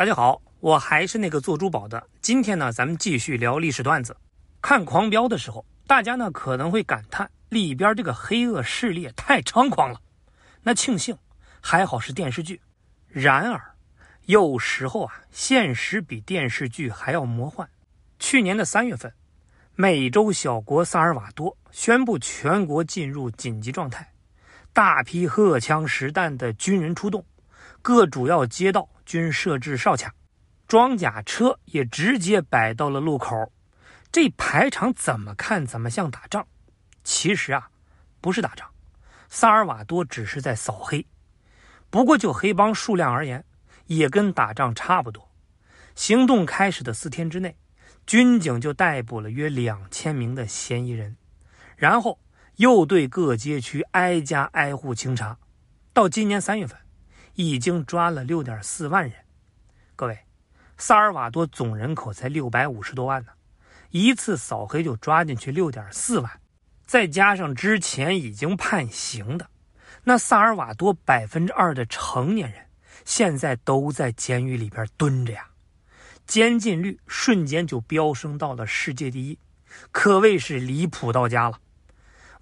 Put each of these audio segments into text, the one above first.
大家好，我还是那个做珠宝的。今天呢，咱们继续聊历史段子。看《狂飙》的时候，大家呢可能会感叹里边这个黑恶势力太猖狂了。那庆幸还好是电视剧。然而，有时候啊，现实比电视剧还要魔幻。去年的三月份，美洲小国萨尔瓦多宣布全国进入紧急状态，大批荷枪实弹的军人出动，各主要街道。均设置哨卡，装甲车也直接摆到了路口。这排场怎么看怎么像打仗。其实啊，不是打仗，萨尔瓦多只是在扫黑。不过就黑帮数量而言，也跟打仗差不多。行动开始的四天之内，军警就逮捕了约两千名的嫌疑人，然后又对各街区挨家挨户清查。到今年三月份。已经抓了六点四万人，各位，萨尔瓦多总人口才六百五十多万呢，一次扫黑就抓进去六点四万，再加上之前已经判刑的，那萨尔瓦多百分之二的成年人现在都在监狱里边蹲着呀，监禁率瞬间就飙升到了世界第一，可谓是离谱到家了。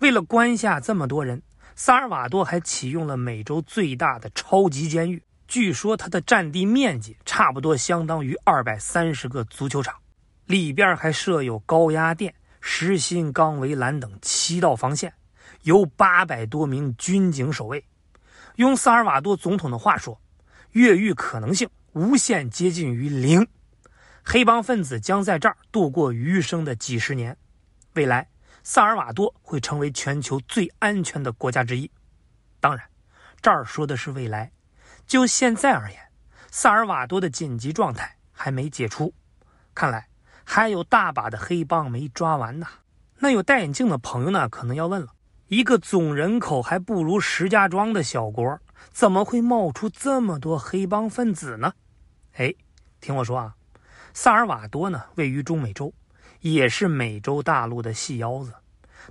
为了关下这么多人。萨尔瓦多还启用了美洲最大的超级监狱，据说它的占地面积差不多相当于二百三十个足球场，里边还设有高压电、实心钢围栏等七道防线，有八百多名军警守卫。用萨尔瓦多总统的话说，越狱可能性无限接近于零，黑帮分子将在这儿度过余生的几十年，未来。萨尔瓦多会成为全球最安全的国家之一。当然，这儿说的是未来。就现在而言，萨尔瓦多的紧急状态还没解除，看来还有大把的黑帮没抓完呢。那有戴眼镜的朋友呢，可能要问了：一个总人口还不如石家庄的小国，怎么会冒出这么多黑帮分子呢？哎，听我说啊，萨尔瓦多呢，位于中美洲。也是美洲大陆的细腰子，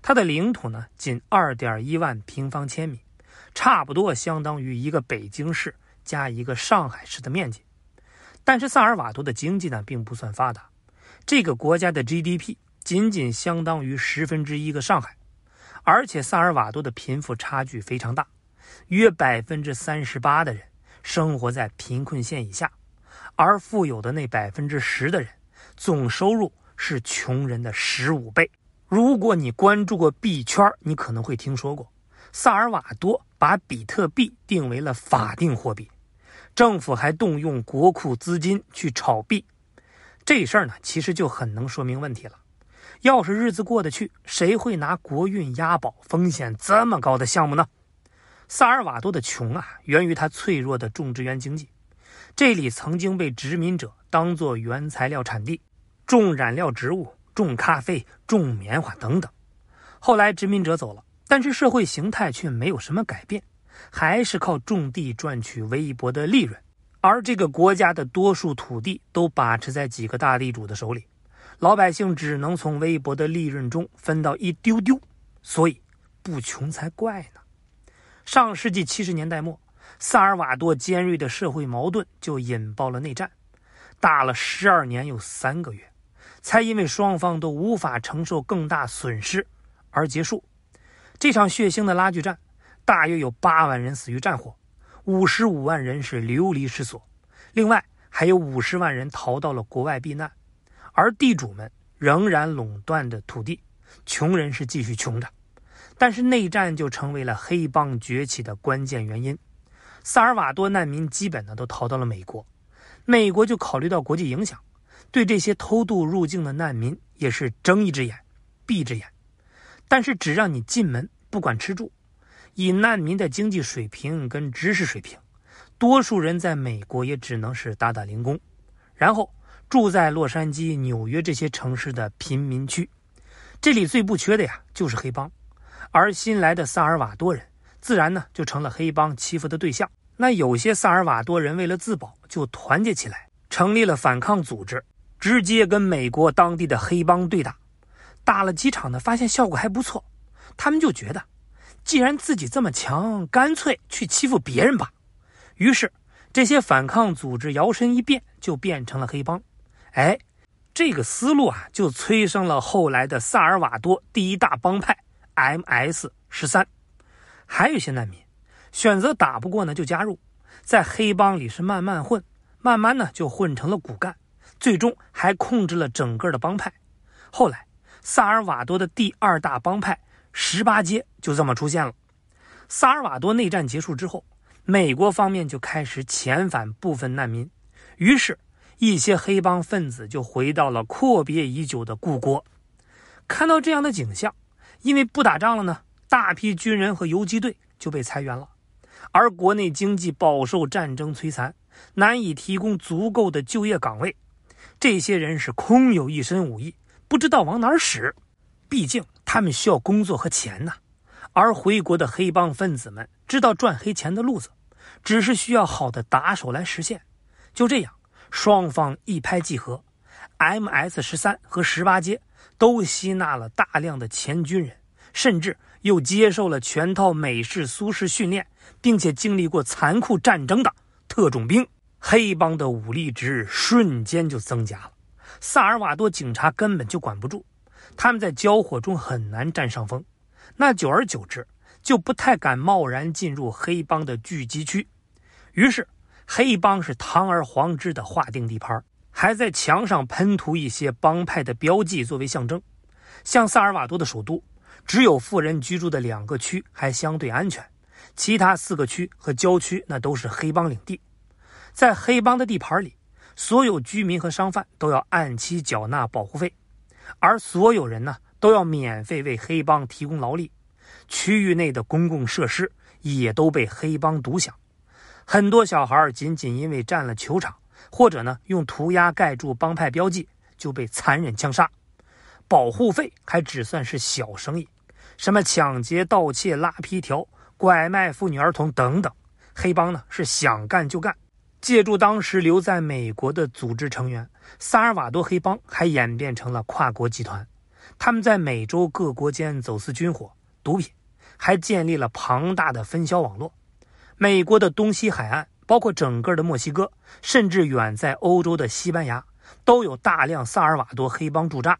它的领土呢仅二点一万平方千米，差不多相当于一个北京市加一个上海市的面积。但是萨尔瓦多的经济呢并不算发达，这个国家的 GDP 仅仅相当于十分之一个上海，而且萨尔瓦多的贫富差距非常大，约百分之三十八的人生活在贫困线以下，而富有的那百分之十的人总收入。是穷人的十五倍。如果你关注过币圈，你可能会听说过，萨尔瓦多把比特币定为了法定货币，政府还动用国库资金去炒币。这事儿呢，其实就很能说明问题了。要是日子过得去，谁会拿国运押宝风险这么高的项目呢？萨尔瓦多的穷啊，源于它脆弱的种植园经济。这里曾经被殖民者当作原材料产地。种染料植物，种咖啡，种棉花等等。后来殖民者走了，但是社会形态却没有什么改变，还是靠种地赚取微薄的利润。而这个国家的多数土地都把持在几个大地主的手里，老百姓只能从微薄的利润中分到一丢丢，所以不穷才怪呢。上世纪七十年代末，萨尔瓦多尖锐的社会矛盾就引爆了内战，打了十二年又三个月。才因为双方都无法承受更大损失而结束这场血腥的拉锯战，大约有八万人死于战火，五十五万人是流离失所，另外还有五十万人逃到了国外避难，而地主们仍然垄断着土地，穷人是继续穷着。但是内战就成为了黑帮崛起的关键原因，萨尔瓦多难民基本呢都逃到了美国，美国就考虑到国际影响。对这些偷渡入境的难民也是睁一只眼闭一只眼，但是只让你进门，不管吃住。以难民的经济水平跟知识水平，多数人在美国也只能是打打零工，然后住在洛杉矶、纽约这些城市的贫民区。这里最不缺的呀，就是黑帮。而新来的萨尔瓦多人，自然呢就成了黑帮欺负的对象。那有些萨尔瓦多人为了自保，就团结起来，成立了反抗组织。直接跟美国当地的黑帮对打，打了几场呢，发现效果还不错。他们就觉得，既然自己这么强，干脆去欺负别人吧。于是这些反抗组织摇身一变就变成了黑帮。哎，这个思路啊，就催生了后来的萨尔瓦多第一大帮派 MS 十三。还有一些难民选择打不过呢，就加入，在黑帮里是慢慢混，慢慢呢就混成了骨干，最终还控制了整个的帮派。后来，萨尔瓦多的第二大帮派十八街就这么出现了。萨尔瓦多内战结束之后，美国方面就开始遣返部分难民，于是，一些黑帮分子就回到了阔别已久的故国。看到这样的景象，因为不打仗了呢，大批军人和游击队就被裁员了，而国内经济饱受战争摧残，难以提供足够的就业岗位，这些人是空有一身武艺，不知道往哪儿使，毕竟他们需要工作和钱呐。而回国的黑帮分子们知道赚黑钱的路子，只是需要好的打手来实现。就这样，双方一拍即合，MS 十三和十八街都吸纳了大量的前军人，甚至又接受了全套美式苏式训练，并且经历过残酷战争的特种兵。黑帮的武力值瞬间就增加了，萨尔瓦多警察根本就管不住，他们在交火中很难占上风。那久而久之，就不太敢贸然进入黑帮的聚集区，于是黑帮是堂而皇之的划定地盘，还在墙上喷涂一些帮派的标记作为象征。像萨尔瓦多的首都，只有富人居住的两个区还相对安全，其他四个区和郊区那都是黑帮领地。在黑帮的地盘里，所有居民和商贩都要按期缴纳保护费，而所有人呢？都要免费为黑帮提供劳力，区域内的公共设施也都被黑帮独享。很多小孩仅仅因为占了球场，或者呢用涂鸦盖住帮派标记，就被残忍枪杀。保护费还只算是小生意，什么抢劫、盗窃、拉皮条、拐卖妇女儿童等等，黑帮呢是想干就干。借助当时留在美国的组织成员，萨尔瓦多黑帮还演变成了跨国集团。他们在美洲各国间走私军火、毒品，还建立了庞大的分销网络。美国的东西海岸，包括整个的墨西哥，甚至远在欧洲的西班牙，都有大量萨尔瓦多黑帮驻扎。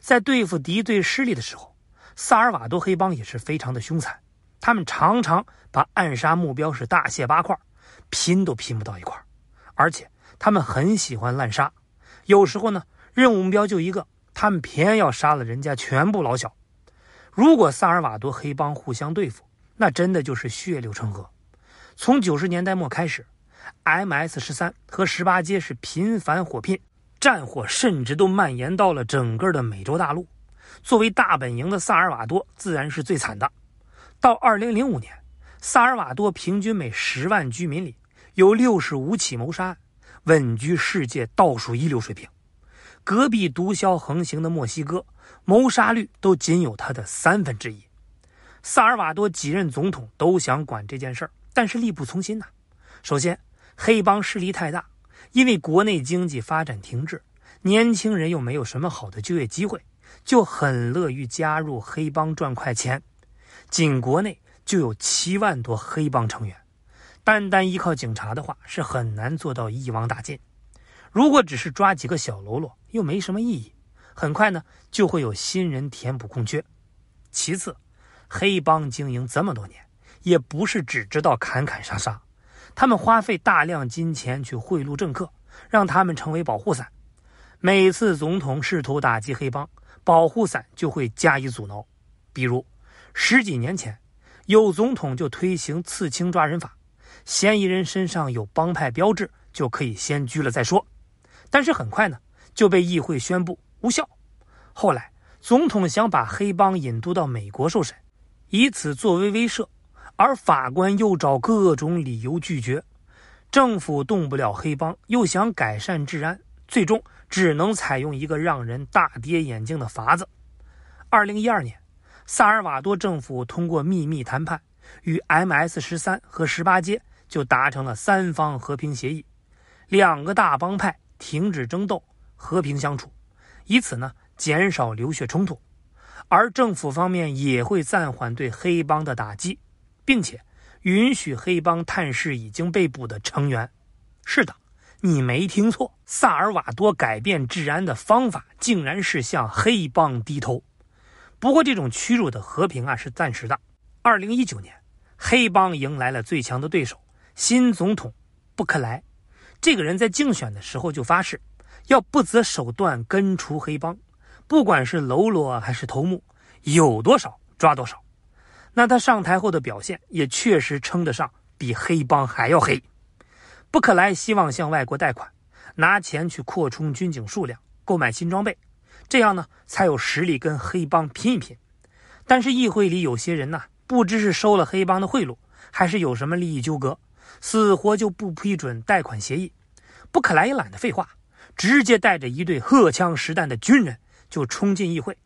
在对付敌对势力的时候，萨尔瓦多黑帮也是非常的凶残。他们常常把暗杀目标是大卸八块，拼都拼不到一块而且他们很喜欢滥杀，有时候呢，任务目标就一个。他们偏要杀了人家全部老小。如果萨尔瓦多黑帮互相对付，那真的就是血流成河。从九十年代末开始，MS 十三和十八街是频繁火拼，战火甚至都蔓延到了整个的美洲大陆。作为大本营的萨尔瓦多自然是最惨的。到二零零五年，萨尔瓦多平均每十万居民里有六十五起谋杀案，稳居世界倒数一流水平。隔壁毒枭横行的墨西哥，谋杀率都仅有它的三分之一。萨尔瓦多几任总统都想管这件事儿，但是力不从心呐。首先，黑帮势力太大，因为国内经济发展停滞，年轻人又没有什么好的就业机会，就很乐于加入黑帮赚快钱。仅国内就有七万多黑帮成员，单单依靠警察的话，是很难做到一网打尽。如果只是抓几个小喽啰，又没什么意义。很快呢，就会有新人填补空缺。其次，黑帮经营这么多年，也不是只知道砍砍杀杀，他们花费大量金钱去贿赂政客，让他们成为保护伞。每次总统试图打击黑帮，保护伞就会加以阻挠。比如，十几年前，有总统就推行刺青抓人法，嫌疑人身上有帮派标志，就可以先拘了再说。但是很快呢，就被议会宣布无效。后来，总统想把黑帮引渡到美国受审，以此作为威慑，而法官又找各种理由拒绝。政府动不了黑帮，又想改善治安，最终只能采用一个让人大跌眼镜的法子。二零一二年，萨尔瓦多政府通过秘密谈判，与 MS 十三和十八街就达成了三方和平协议，两个大帮派。停止争斗，和平相处，以此呢减少流血冲突，而政府方面也会暂缓对黑帮的打击，并且允许黑帮探视已经被捕的成员。是的，你没听错，萨尔瓦多改变治安的方法竟然是向黑帮低头。不过，这种屈辱的和平啊是暂时的。二零一九年，黑帮迎来了最强的对手——新总统布克莱。这个人在竞选的时候就发誓，要不择手段根除黑帮，不管是喽啰还是头目，有多少抓多少。那他上台后的表现也确实称得上比黑帮还要黑。布克莱希望向外国贷款，拿钱去扩充军警数量，购买新装备。这样呢，才有实力跟黑帮拼一拼。但是议会里有些人呢，不知是收了黑帮的贿赂，还是有什么利益纠葛，死活就不批准贷款协议。布克莱也懒得废话，直接带着一队荷枪实弹的军人就冲进议会，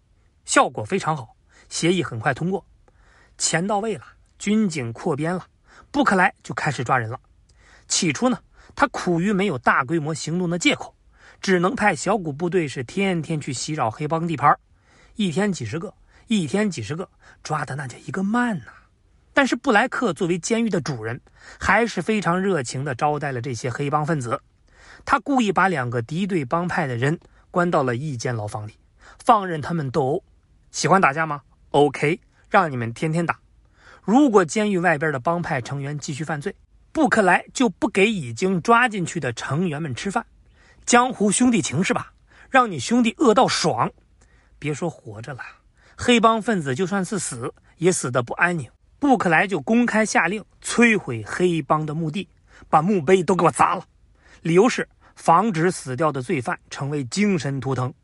效果非常好，协议很快通过。钱到位了，军警扩编了，布克莱就开始抓人了。起初呢，他苦于没有大规模行动的借口。只能派小股部队是天天去袭扰黑帮地盘，一天几十个，一天几十个，抓的那叫一个慢呐。但是布莱克作为监狱的主人，还是非常热情地招待了这些黑帮分子。他故意把两个敌对帮派的人关到了一间牢房里，放任他们斗殴。喜欢打架吗？OK，让你们天天打。如果监狱外边的帮派成员继续犯罪，布克莱就不给已经抓进去的成员们吃饭。江湖兄弟情是吧？让你兄弟饿到爽，别说活着了，黑帮分子就算是死，也死得不安宁。布克莱就公开下令摧毁黑帮的墓地，把墓碑都给我砸了，理由是防止死掉的罪犯成为精神图腾。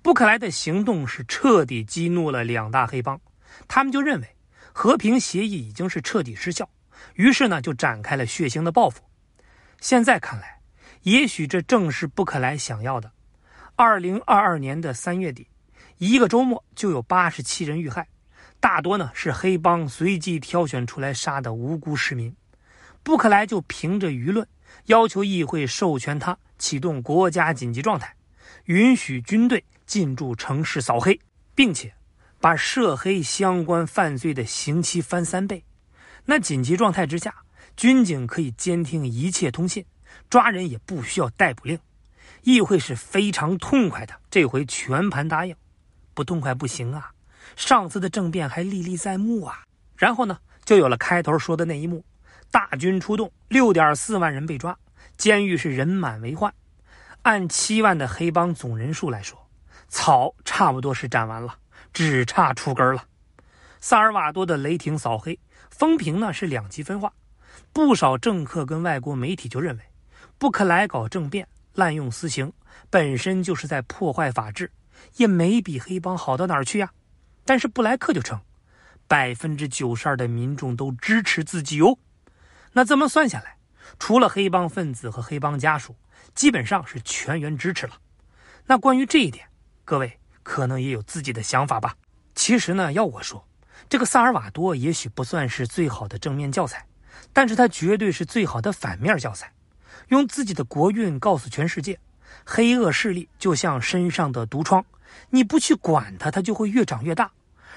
布克莱的行动是彻底激怒了两大黑帮，他们就认为和平协议已经是彻底失效，于是呢就展开了血腥的报复。现在看来。也许这正是布克莱想要的。二零二二年的三月底，一个周末就有八十七人遇害，大多呢是黑帮随机挑选出来杀的无辜市民。布克莱就凭着舆论要求议会授权他启动国家紧急状态，允许军队进驻城市扫黑，并且把涉黑相关犯罪的刑期翻三倍。那紧急状态之下，军警可以监听一切通信。抓人也不需要逮捕令，议会是非常痛快的，这回全盘答应。不痛快不行啊，上次的政变还历历在目啊。然后呢，就有了开头说的那一幕：大军出动，六点四万人被抓，监狱是人满为患。按七万的黑帮总人数来说，草差不多是斩完了，只差出根了。萨尔瓦多的雷霆扫黑，风评呢是两极分化，不少政客跟外国媒体就认为。布克莱搞政变、滥用私刑，本身就是在破坏法治，也没比黑帮好到哪儿去呀。但是布莱克就称，百分之九十二的民众都支持自己哟。那这么算下来，除了黑帮分子和黑帮家属，基本上是全员支持了。那关于这一点，各位可能也有自己的想法吧？其实呢，要我说，这个萨尔瓦多也许不算是最好的正面教材，但是他绝对是最好的反面教材。用自己的国运告诉全世界，黑恶势力就像身上的毒疮，你不去管它，它就会越长越大，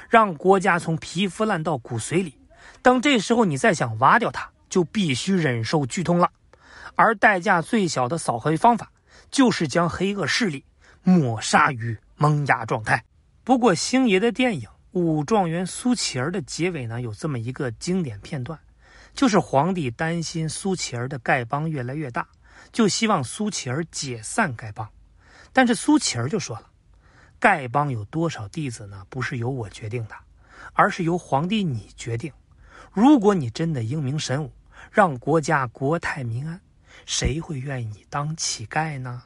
让国家从皮肤烂到骨髓里。等这时候你再想挖掉它，就必须忍受剧痛了。而代价最小的扫黑方法，就是将黑恶势力抹杀于萌芽状态。不过星爷的电影《武状元苏乞儿》的结尾呢，有这么一个经典片段。就是皇帝担心苏乞儿的丐帮越来越大，就希望苏乞儿解散丐帮。但是苏乞儿就说了：“丐帮有多少弟子呢？不是由我决定的，而是由皇帝你决定。如果你真的英明神武，让国家国泰民安，谁会愿意当乞丐呢？”